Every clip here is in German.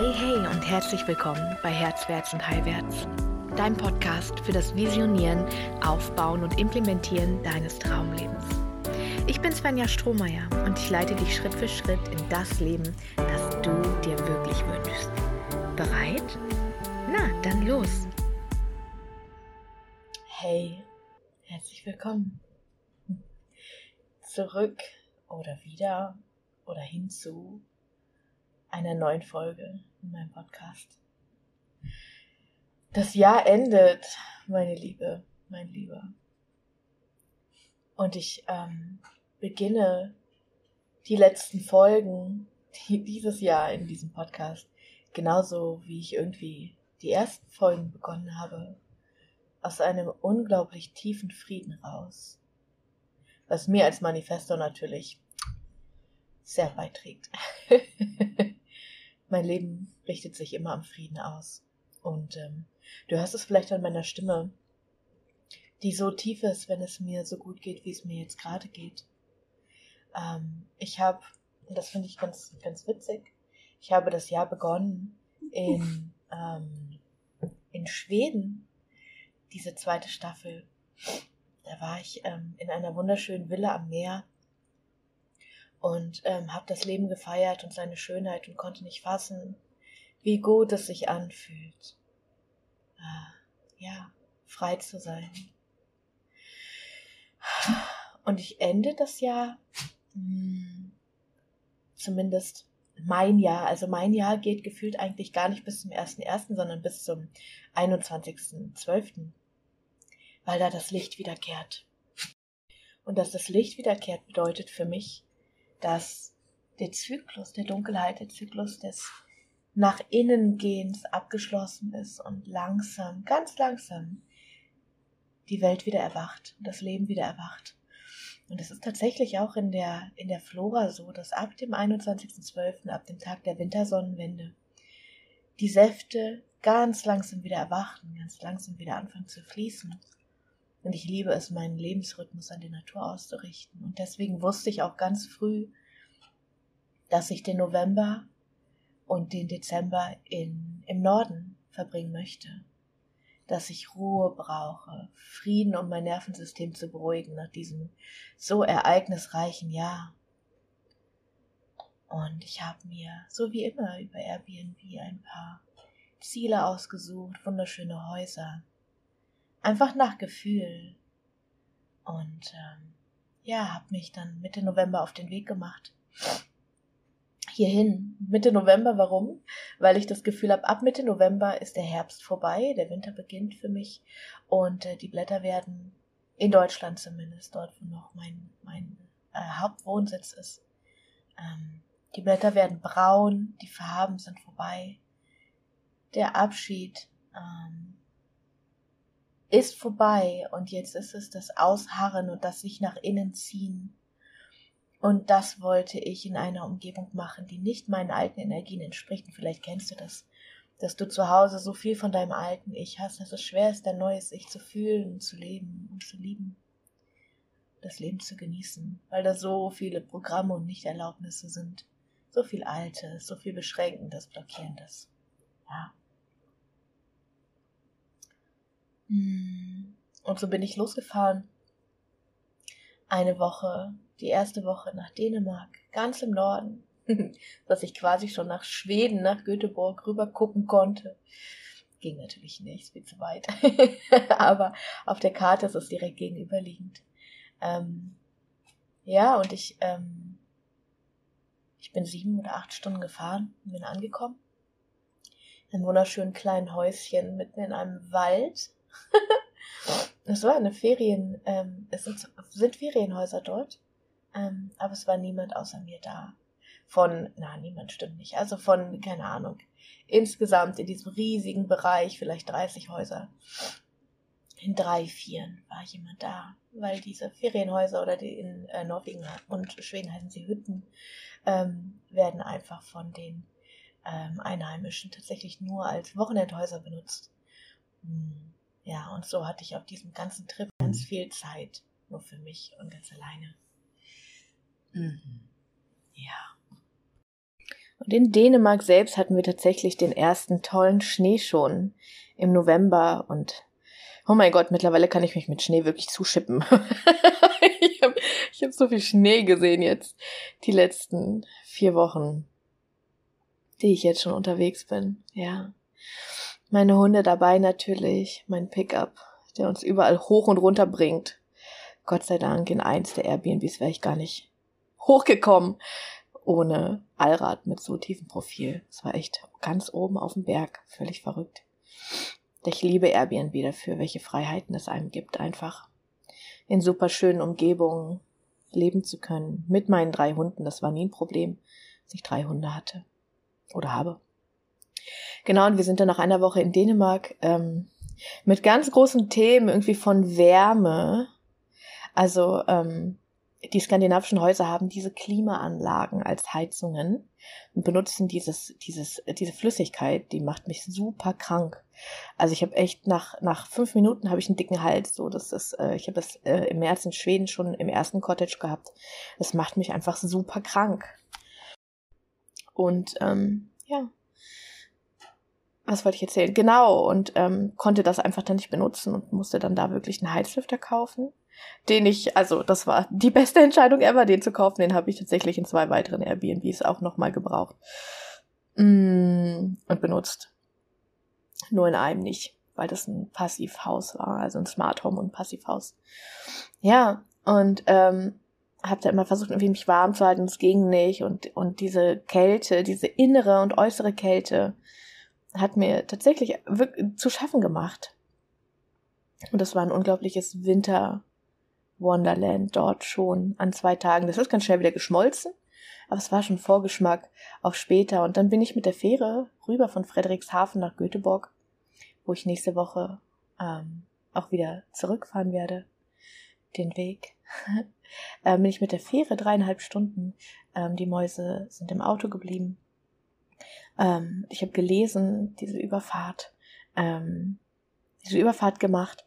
Hey, hey und herzlich willkommen bei Herzwärts und Heilwärts, dein Podcast für das Visionieren, Aufbauen und Implementieren deines Traumlebens. Ich bin Svenja Strohmeier und ich leite dich Schritt für Schritt in das Leben, das du dir wirklich wünschst. Bereit? Na, dann los! Hey, herzlich willkommen. Zurück oder wieder oder hinzu einer neuen Folge in meinem Podcast. Das Jahr endet, meine Liebe, mein Lieber. Und ich ähm, beginne die letzten Folgen die, dieses Jahr in diesem Podcast genauso wie ich irgendwie die ersten Folgen begonnen habe, aus einem unglaublich tiefen Frieden raus. Was mir als Manifesto natürlich sehr beiträgt. mein Leben richtet sich immer am Frieden aus. Und ähm, du hörst es vielleicht an meiner Stimme, die so tief ist, wenn es mir so gut geht, wie es mir jetzt gerade geht. Ähm, ich habe, und das finde ich ganz, ganz witzig, ich habe das Jahr begonnen in, ähm, in Schweden, diese zweite Staffel. Da war ich ähm, in einer wunderschönen Villa am Meer und ähm, habe das Leben gefeiert und seine Schönheit und konnte nicht fassen, wie gut es sich anfühlt. Äh, ja, frei zu sein. Und ich ende das Jahr, mh, hm, zumindest mein Jahr, also mein Jahr geht gefühlt eigentlich gar nicht bis zum 1.1., sondern bis zum 21.12., weil da das Licht wiederkehrt. Und dass das Licht wiederkehrt bedeutet für mich, dass der Zyklus der Dunkelheit, der Zyklus des nach innen gehens abgeschlossen ist und langsam, ganz langsam die Welt wieder erwacht, das Leben wieder erwacht. Und es ist tatsächlich auch in der, in der Flora so, dass ab dem 21.12., ab dem Tag der Wintersonnenwende, die Säfte ganz langsam wieder erwachen, ganz langsam wieder anfangen zu fließen. Und ich liebe es, meinen Lebensrhythmus an die Natur auszurichten. Und deswegen wusste ich auch ganz früh, dass ich den November und den Dezember in, im Norden verbringen möchte. Dass ich Ruhe brauche, Frieden, um mein Nervensystem zu beruhigen nach diesem so ereignisreichen Jahr. Und ich habe mir, so wie immer, über Airbnb ein paar Ziele ausgesucht, wunderschöne Häuser, einfach nach Gefühl. Und ähm, ja, habe mich dann Mitte November auf den Weg gemacht. Hierhin, Mitte November, warum? Weil ich das Gefühl habe, ab Mitte November ist der Herbst vorbei, der Winter beginnt für mich und äh, die Blätter werden in Deutschland zumindest, dort wo noch mein, mein äh, Hauptwohnsitz ist, ähm, die Blätter werden braun, die Farben sind vorbei, der Abschied ähm, ist vorbei und jetzt ist es das Ausharren und das sich nach innen ziehen. Und das wollte ich in einer Umgebung machen, die nicht meinen alten Energien entspricht. Und vielleicht kennst du das, dass du zu Hause so viel von deinem alten Ich hast, dass es schwer ist, dein neues Ich zu fühlen und zu leben und zu lieben. Das Leben zu genießen, weil da so viele Programme und Nichterlaubnisse sind. So viel Altes, so viel Beschränkendes, Blockierendes. Ja. Hm. Und so bin ich losgefahren. Eine Woche, die erste Woche nach Dänemark, ganz im Norden, dass ich quasi schon nach Schweden, nach Göteborg rüber gucken konnte. Ging natürlich nicht, viel zu weit. Aber auf der Karte ist es direkt gegenüberliegend. Ähm, ja, und ich, ähm, ich bin sieben oder acht Stunden gefahren und bin angekommen. In einem wunderschönen kleinen Häuschen mitten in einem Wald es war eine Ferien, ähm, es sind, sind Ferienhäuser dort, ähm, aber es war niemand außer mir da. Von, na, niemand stimmt nicht, also von, keine Ahnung, insgesamt in diesem riesigen Bereich, vielleicht 30 Häuser, in drei, vieren war jemand da, weil diese Ferienhäuser oder die in äh, Norwegen und Schweden heißen sie Hütten, ähm, werden einfach von den ähm, Einheimischen tatsächlich nur als Wochenendhäuser benutzt. Hm. Ja, und so hatte ich auf diesem ganzen Trip ganz viel Zeit, nur für mich und ganz alleine. Mhm. Ja. Und Und in Dänemark selbst hatten wir tatsächlich den ersten tollen Schnee schon im November und oh mein Gott, mittlerweile kann ich mich mit Schnee wirklich zuschippen. ich habe ich hab so viel Schnee gesehen jetzt, die letzten vier Wochen, die ich jetzt schon unterwegs bin. Ja. Meine Hunde dabei natürlich, mein Pickup, der uns überall hoch und runter bringt. Gott sei Dank in eins der Airbnbs wäre ich gar nicht hochgekommen ohne Allrad mit so tiefem Profil. Es war echt ganz oben auf dem Berg, völlig verrückt. Ich liebe Airbnb dafür, welche Freiheiten es einem gibt, einfach in super schönen Umgebungen leben zu können. Mit meinen drei Hunden, das war nie ein Problem, dass ich drei Hunde hatte oder habe. Genau, und wir sind dann nach einer Woche in Dänemark ähm, mit ganz großen Themen irgendwie von Wärme. Also ähm, die skandinavischen Häuser haben diese Klimaanlagen als Heizungen und benutzen dieses, dieses, diese Flüssigkeit, die macht mich super krank. Also ich habe echt nach, nach fünf Minuten habe ich einen dicken Hals. So, das ist, äh, ich habe das äh, im März in Schweden schon im ersten Cottage gehabt. Das macht mich einfach super krank. Und ähm, ja, was wollte ich erzählen? Genau, und ähm, konnte das einfach dann nicht benutzen und musste dann da wirklich einen Heizlüfter kaufen den ich, also das war die beste Entscheidung ever, den zu kaufen. Den habe ich tatsächlich in zwei weiteren Airbnbs auch nochmal gebraucht mm, und benutzt. Nur in einem nicht, weil das ein Passivhaus war, also ein Smart Home und Passivhaus. Ja, und ähm, habe da immer versucht, irgendwie mich warm zu halten, es ging nicht. Und, und diese Kälte, diese innere und äußere Kälte hat mir tatsächlich zu schaffen gemacht. Und das war ein unglaubliches Winter, Wonderland dort schon an zwei Tagen. Das ist ganz schnell wieder geschmolzen, aber es war schon Vorgeschmack auf später. Und dann bin ich mit der Fähre rüber von Frederikshafen nach Göteborg, wo ich nächste Woche ähm, auch wieder zurückfahren werde. Den Weg. ähm, bin ich mit der Fähre dreieinhalb Stunden. Ähm, die Mäuse sind im Auto geblieben. Ähm, ich habe gelesen, diese Überfahrt, ähm, diese Überfahrt gemacht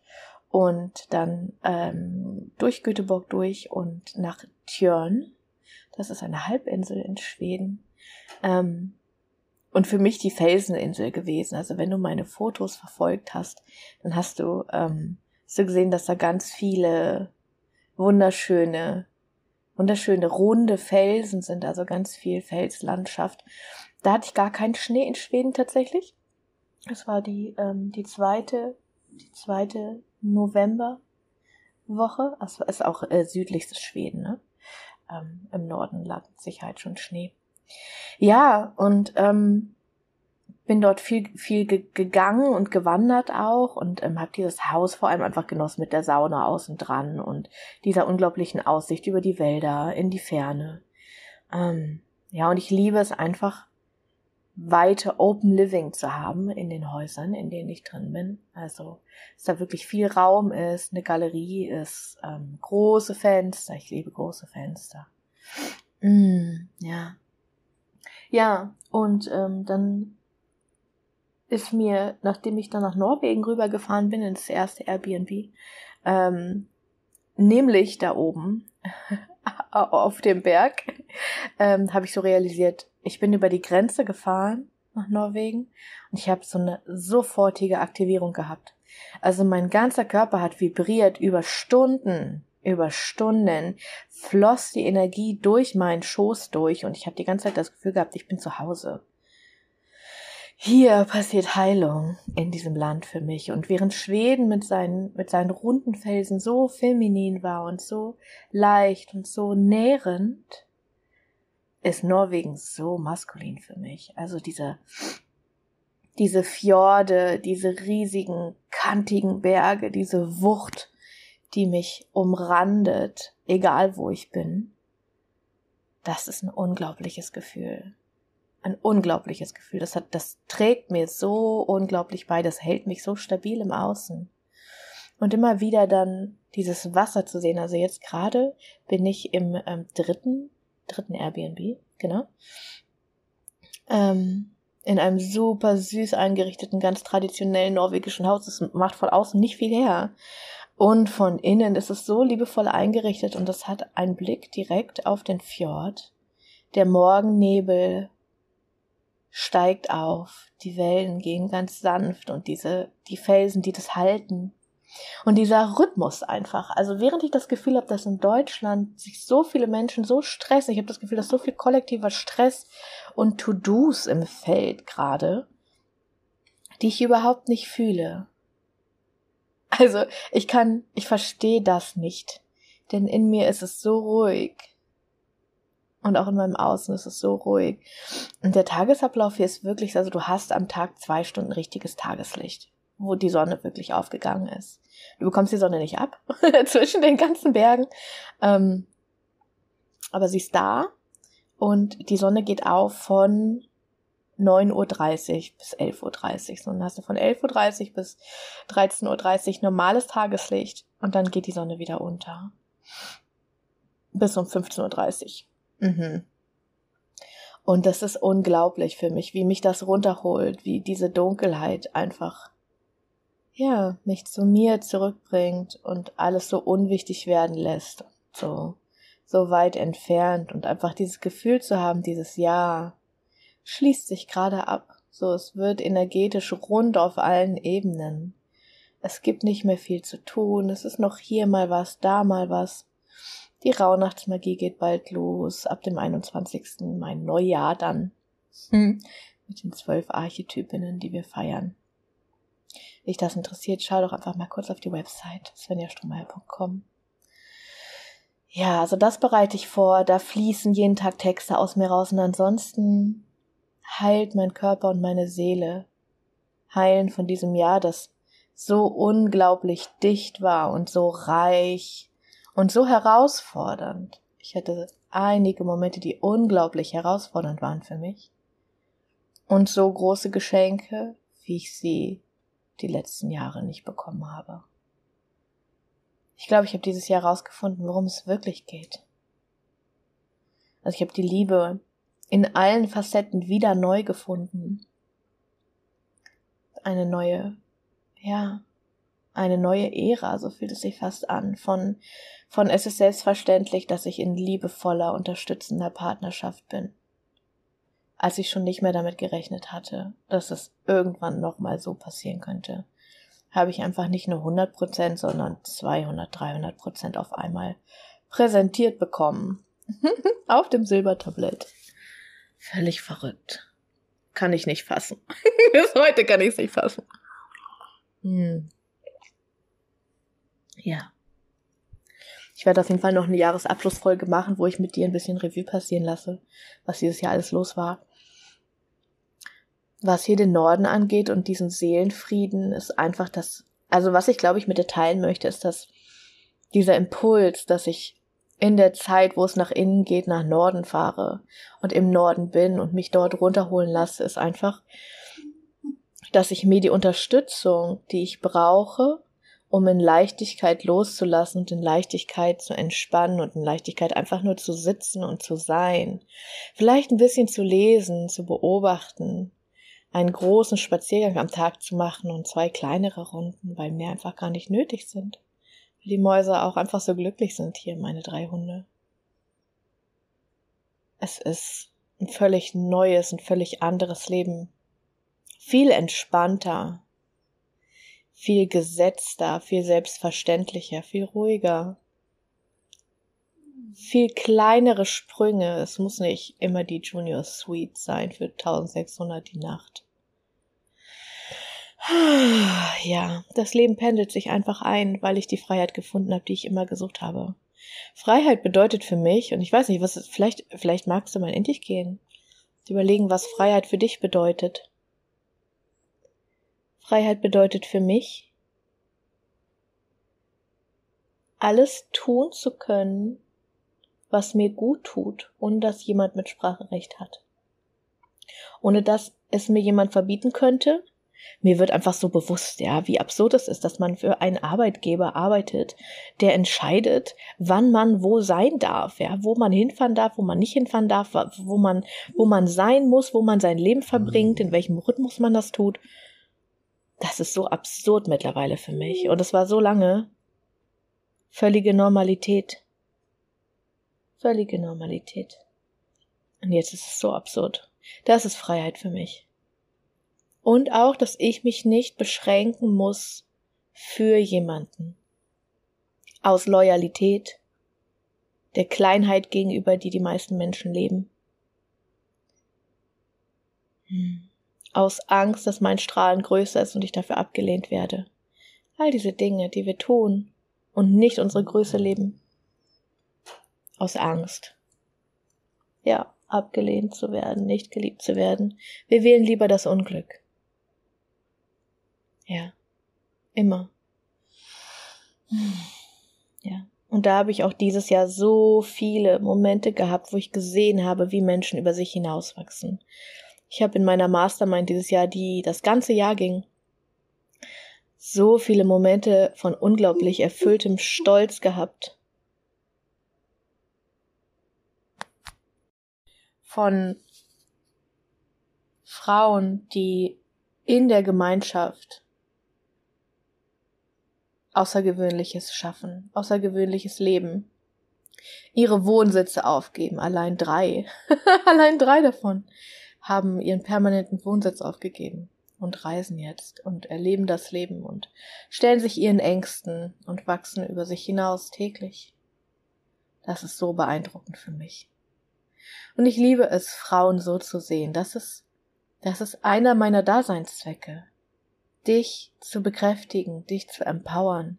und dann ähm, durch Göteborg durch und nach Tjörn. Das ist eine Halbinsel in Schweden. Ähm, und für mich die Felseninsel gewesen. Also wenn du meine Fotos verfolgt hast, dann hast du, ähm, hast du gesehen, dass da ganz viele wunderschöne, wunderschöne runde Felsen sind, also ganz viel Felslandschaft. Da hatte ich gar keinen Schnee in Schweden tatsächlich. Das war die, ähm, die zweite, die zweite Novemberwoche. Das ist auch äh, südlichstes Schweden, ne? Ähm, Im Norden lag mit Sicherheit schon Schnee. Ja, und ähm, bin dort viel, viel ge gegangen und gewandert auch und ähm, habe dieses Haus vor allem einfach genossen mit der Sauna außen dran und dieser unglaublichen Aussicht über die Wälder in die Ferne. Ähm, ja, und ich liebe es einfach, weite Open Living zu haben in den Häusern, in denen ich drin bin. Also, dass da wirklich viel Raum ist, eine Galerie ist, ähm, große Fenster. Ich liebe große Fenster. Mm, ja. Ja, und ähm, dann ist mir, nachdem ich dann nach Norwegen rübergefahren bin, ins erste Airbnb, ähm, nämlich da oben auf dem Berg, ähm, habe ich so realisiert, ich bin über die Grenze gefahren nach Norwegen und ich habe so eine sofortige Aktivierung gehabt. Also mein ganzer Körper hat vibriert über Stunden, über Stunden floss die Energie durch meinen Schoß durch und ich habe die ganze Zeit das Gefühl gehabt, ich bin zu Hause. Hier passiert Heilung in diesem Land für mich. Und während Schweden mit seinen, mit seinen runden Felsen so feminin war und so leicht und so nährend, ist Norwegen so maskulin für mich. Also diese, diese Fjorde, diese riesigen, kantigen Berge, diese Wucht, die mich umrandet, egal wo ich bin. Das ist ein unglaubliches Gefühl. Ein unglaubliches Gefühl. Das hat, das trägt mir so unglaublich bei. Das hält mich so stabil im Außen. Und immer wieder dann dieses Wasser zu sehen. Also jetzt gerade bin ich im ähm, dritten dritten Airbnb, genau. Ähm, in einem super süß eingerichteten, ganz traditionellen norwegischen Haus. Das macht von außen nicht viel her. Und von innen ist es so liebevoll eingerichtet und es hat einen Blick direkt auf den Fjord. Der Morgennebel steigt auf, die Wellen gehen ganz sanft und diese, die Felsen, die das halten. Und dieser Rhythmus einfach. Also während ich das Gefühl habe, dass in Deutschland sich so viele Menschen so stressen, ich habe das Gefühl, dass so viel kollektiver Stress und To-Dos im Feld gerade, die ich überhaupt nicht fühle. Also ich kann, ich verstehe das nicht, denn in mir ist es so ruhig. Und auch in meinem Außen ist es so ruhig. Und der Tagesablauf hier ist wirklich, also du hast am Tag zwei Stunden richtiges Tageslicht, wo die Sonne wirklich aufgegangen ist. Du bekommst die Sonne nicht ab zwischen den ganzen Bergen. Ähm, aber sie ist da und die Sonne geht auf von 9.30 Uhr bis 11.30 Uhr. So, dann hast du von 11.30 Uhr bis 13.30 Uhr normales Tageslicht und dann geht die Sonne wieder unter. Bis um 15.30 Uhr. Mhm. Und das ist unglaublich für mich, wie mich das runterholt, wie diese Dunkelheit einfach, ja, mich zu mir zurückbringt und alles so unwichtig werden lässt. So, so weit entfernt und einfach dieses Gefühl zu haben, dieses Ja, schließt sich gerade ab, so es wird energetisch rund auf allen Ebenen. Es gibt nicht mehr viel zu tun, es ist noch hier mal was, da mal was. Die Rauhnachtsmagie geht bald los, ab dem 21. mein Neujahr dann. Hm. Mit den zwölf Archetypinnen, die wir feiern. Dich das interessiert, schau doch einfach mal kurz auf die Website svenjastromeier.com. Ja, also das bereite ich vor, da fließen jeden Tag Texte aus mir raus und ansonsten heilt mein Körper und meine Seele. Heilen von diesem Jahr, das so unglaublich dicht war und so reich und so herausfordernd. Ich hatte einige Momente, die unglaublich herausfordernd waren für mich. Und so große Geschenke, wie ich sie die letzten Jahre nicht bekommen habe. Ich glaube, ich habe dieses Jahr herausgefunden, worum es wirklich geht. Also ich habe die Liebe in allen Facetten wieder neu gefunden. Eine neue, ja, eine neue Ära, so fühlt es sich fast an. Von, von es ist selbstverständlich, dass ich in liebevoller, unterstützender Partnerschaft bin. Als ich schon nicht mehr damit gerechnet hatte, dass es irgendwann nochmal so passieren könnte, habe ich einfach nicht nur 100 Prozent, sondern 200, 300 Prozent auf einmal präsentiert bekommen. auf dem Silbertablett. Völlig verrückt. Kann ich nicht fassen. Bis heute kann ich es nicht fassen. Hm. Ja. Ich werde auf jeden Fall noch eine Jahresabschlussfolge machen, wo ich mit dir ein bisschen Revue passieren lasse, was dieses Jahr alles los war. Was hier den Norden angeht und diesen Seelenfrieden ist einfach das, also was ich glaube ich mit dir teilen möchte, ist, dass dieser Impuls, dass ich in der Zeit, wo es nach innen geht, nach Norden fahre und im Norden bin und mich dort runterholen lasse, ist einfach, dass ich mir die Unterstützung, die ich brauche, um in Leichtigkeit loszulassen und in Leichtigkeit zu entspannen und in Leichtigkeit einfach nur zu sitzen und zu sein, vielleicht ein bisschen zu lesen, zu beobachten, einen großen Spaziergang am Tag zu machen und zwei kleinere Runden, weil mehr einfach gar nicht nötig sind die Mäuse auch einfach so glücklich sind hier, meine drei Hunde. Es ist ein völlig neues, ein völlig anderes Leben. Viel entspannter, viel gesetzter, viel selbstverständlicher, viel ruhiger. Viel kleinere Sprünge. Es muss nicht immer die Junior Suite sein für 1600 die Nacht. Ja, das Leben pendelt sich einfach ein, weil ich die Freiheit gefunden habe, die ich immer gesucht habe. Freiheit bedeutet für mich, und ich weiß nicht, was vielleicht, vielleicht magst du mal in dich gehen, überlegen, was Freiheit für dich bedeutet. Freiheit bedeutet für mich, alles tun zu können, was mir gut tut, ohne dass jemand mit Spracherecht hat. Ohne dass es mir jemand verbieten könnte, mir wird einfach so bewusst, ja, wie absurd es ist, dass man für einen Arbeitgeber arbeitet, der entscheidet, wann man wo sein darf, ja, wo man hinfahren darf, wo man nicht hinfahren darf, wo man, wo man sein muss, wo man sein Leben verbringt, in welchem Rhythmus man das tut. Das ist so absurd mittlerweile für mich. Und es war so lange völlige Normalität. Völlige Normalität. Und jetzt ist es so absurd. Das ist Freiheit für mich. Und auch, dass ich mich nicht beschränken muss für jemanden. Aus Loyalität, der Kleinheit gegenüber, die die meisten Menschen leben. Hm. Aus Angst, dass mein Strahlen größer ist und ich dafür abgelehnt werde. All diese Dinge, die wir tun und nicht unsere Größe leben. Aus Angst. Ja, abgelehnt zu werden, nicht geliebt zu werden. Wir wählen lieber das Unglück. Ja, immer. Ja. Und da habe ich auch dieses Jahr so viele Momente gehabt, wo ich gesehen habe, wie Menschen über sich hinauswachsen. Ich habe in meiner Mastermind dieses Jahr, die das ganze Jahr ging, so viele Momente von unglaublich erfülltem Stolz gehabt. Von Frauen, die in der Gemeinschaft Außergewöhnliches schaffen, außergewöhnliches Leben. Ihre Wohnsitze aufgeben, allein drei, allein drei davon haben ihren permanenten Wohnsitz aufgegeben und reisen jetzt und erleben das Leben und stellen sich ihren Ängsten und wachsen über sich hinaus täglich. Das ist so beeindruckend für mich. Und ich liebe es, Frauen so zu sehen. Das ist, das ist einer meiner Daseinszwecke dich zu bekräftigen, dich zu empowern,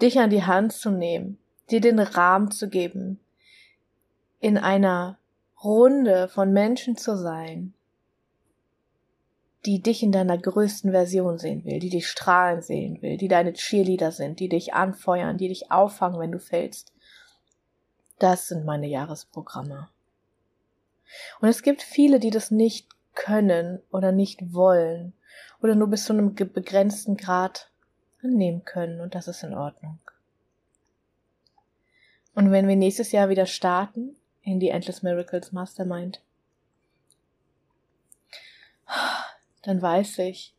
dich an die Hand zu nehmen, dir den Rahmen zu geben, in einer Runde von Menschen zu sein, die dich in deiner größten Version sehen will, die dich strahlen sehen will, die deine Cheerleader sind, die dich anfeuern, die dich auffangen, wenn du fällst. Das sind meine Jahresprogramme. Und es gibt viele, die das nicht können oder nicht wollen oder nur bis zu einem begrenzten Grad annehmen können und das ist in Ordnung. Und wenn wir nächstes Jahr wieder starten in die Endless Miracles Mastermind, dann weiß ich,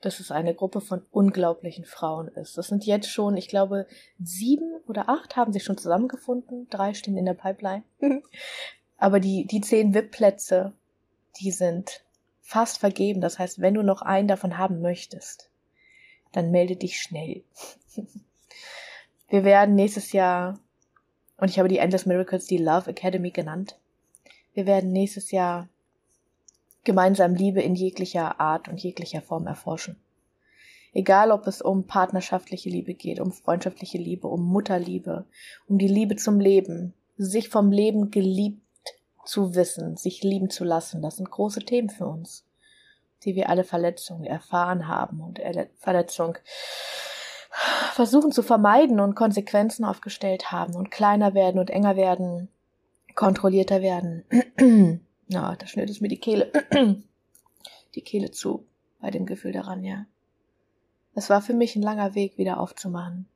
dass es eine Gruppe von unglaublichen Frauen ist. Das sind jetzt schon, ich glaube, sieben oder acht haben sich schon zusammengefunden. Drei stehen in der Pipeline. Aber die, die zehn VIP-Plätze, die sind fast vergeben. Das heißt, wenn du noch einen davon haben möchtest, dann melde dich schnell. Wir werden nächstes Jahr, und ich habe die Endless Miracles die Love Academy genannt, wir werden nächstes Jahr gemeinsam Liebe in jeglicher Art und jeglicher Form erforschen. Egal, ob es um partnerschaftliche Liebe geht, um freundschaftliche Liebe, um Mutterliebe, um die Liebe zum Leben, sich vom Leben geliebt zu wissen, sich lieben zu lassen, das sind große Themen für uns, die wir alle Verletzungen erfahren haben und Verletzung versuchen zu vermeiden und Konsequenzen aufgestellt haben und kleiner werden und enger werden, kontrollierter werden. Na, da schnürt es mir die Kehle, die Kehle zu bei dem Gefühl daran, ja. Es war für mich ein langer Weg, wieder aufzumachen,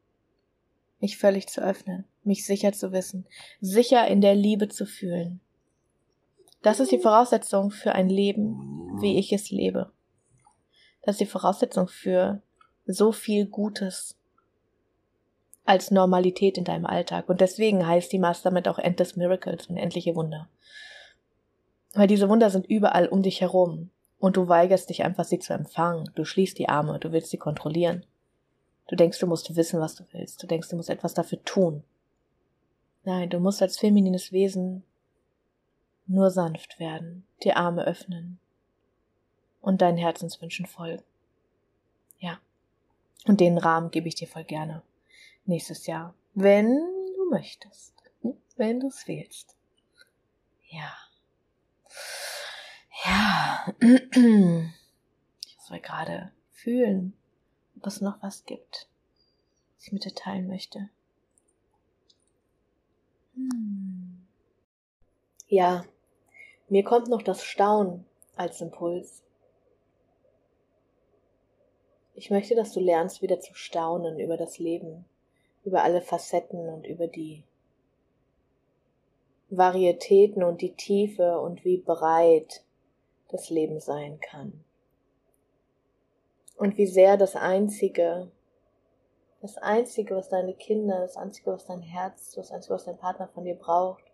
mich völlig zu öffnen, mich sicher zu wissen, sicher in der Liebe zu fühlen, das ist die Voraussetzung für ein Leben, wie ich es lebe. Das ist die Voraussetzung für so viel Gutes als Normalität in deinem Alltag. Und deswegen heißt die Mastermind auch Endless Miracles, unendliche Wunder. Weil diese Wunder sind überall um dich herum. Und du weigerst dich einfach, sie zu empfangen. Du schließt die Arme, du willst sie kontrollieren. Du denkst, du musst wissen, was du willst. Du denkst, du musst etwas dafür tun. Nein, du musst als feminines Wesen nur sanft werden, die Arme öffnen und deinen Herzenswünschen folgen. Ja. Und den Rahmen gebe ich dir voll gerne nächstes Jahr, wenn du möchtest, wenn du es willst. Ja. Ja. Ich mal gerade fühlen, ob es noch was gibt, was ich mit dir teilen möchte. Hm. Ja, mir kommt noch das Staunen als Impuls. Ich möchte, dass du lernst, wieder zu staunen über das Leben, über alle Facetten und über die Varietäten und die Tiefe und wie breit das Leben sein kann. Und wie sehr das Einzige, das Einzige, was deine Kinder, das Einzige, was dein Herz, das Einzige, was dein Partner von dir braucht,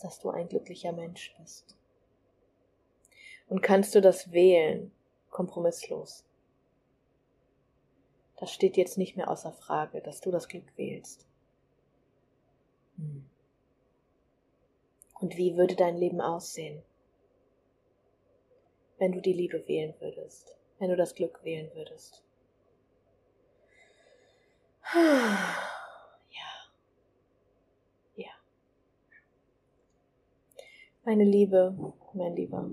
dass du ein glücklicher Mensch bist. Und kannst du das wählen, kompromisslos? Das steht jetzt nicht mehr außer Frage, dass du das Glück wählst. Hm. Und wie würde dein Leben aussehen, wenn du die Liebe wählen würdest, wenn du das Glück wählen würdest? Ja. Ja. Meine Liebe, mein Lieber,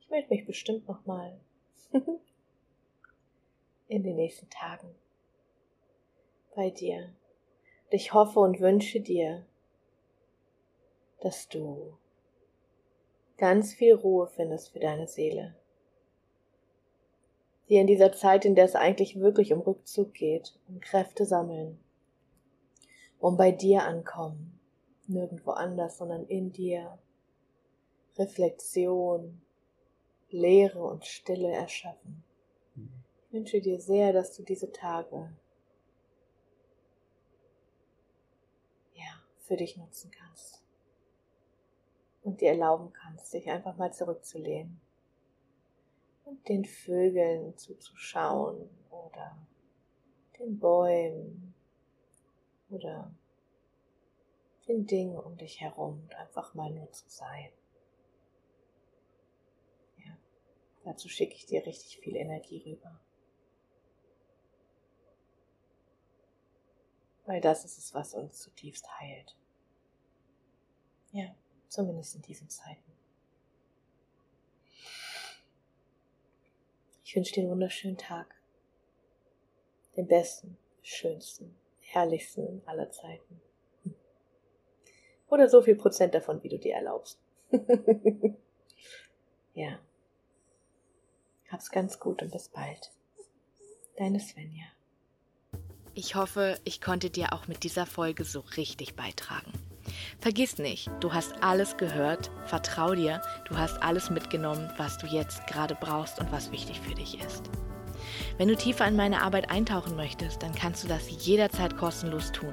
ich melde mich bestimmt nochmal in den nächsten Tagen bei dir. Und ich hoffe und wünsche dir, dass du ganz viel Ruhe findest für deine Seele. Dir in dieser Zeit, in der es eigentlich wirklich um Rückzug geht, um Kräfte sammeln, um bei dir ankommen, nirgendwo anders, sondern in dir, Reflexion, Leere und Stille erschaffen. Ich wünsche dir sehr, dass du diese Tage ja, für dich nutzen kannst und dir erlauben kannst, dich einfach mal zurückzulehnen und den Vögeln zuzuschauen oder den Bäumen oder den Dingen um dich herum und einfach mal nur zu sein. Ja, dazu schicke ich dir richtig viel Energie rüber. Weil das ist es, was uns zutiefst heilt. Ja zumindest in diesen Zeiten. Ich wünsche dir einen wunderschönen Tag. Den besten, schönsten, herrlichsten aller Zeiten. Oder so viel Prozent davon, wie du dir erlaubst. ja. Hab's ganz gut und bis bald. Deine Svenja. Ich hoffe, ich konnte dir auch mit dieser Folge so richtig beitragen. Vergiss nicht, du hast alles gehört, vertrau dir, du hast alles mitgenommen, was du jetzt gerade brauchst und was wichtig für dich ist. Wenn du tiefer in meine Arbeit eintauchen möchtest, dann kannst du das jederzeit kostenlos tun.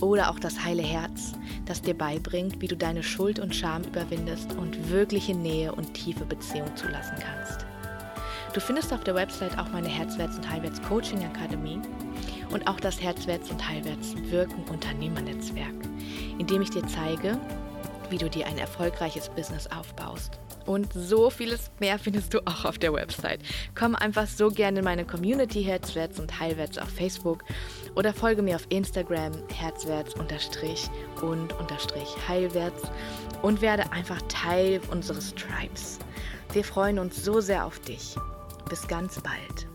Oder auch das heile Herz, das dir beibringt, wie du deine Schuld und Scham überwindest und wirkliche Nähe und tiefe Beziehung zulassen kannst. Du findest auf der Website auch meine Herzwärts- und Heilwärts Coaching Akademie und auch das Herzwärts- und Heilwärts Wirken Unternehmernetzwerk, in dem ich dir zeige, wie du dir ein erfolgreiches Business aufbaust. Und so vieles mehr findest du auch auf der Website. Komm einfach so gerne in meine Community Herzwärts und Heilwärts auf Facebook oder folge mir auf Instagram herzwärts unterstrich und unterstrich heilwärts und werde einfach Teil unseres Tribes. Wir freuen uns so sehr auf dich. Bis ganz bald.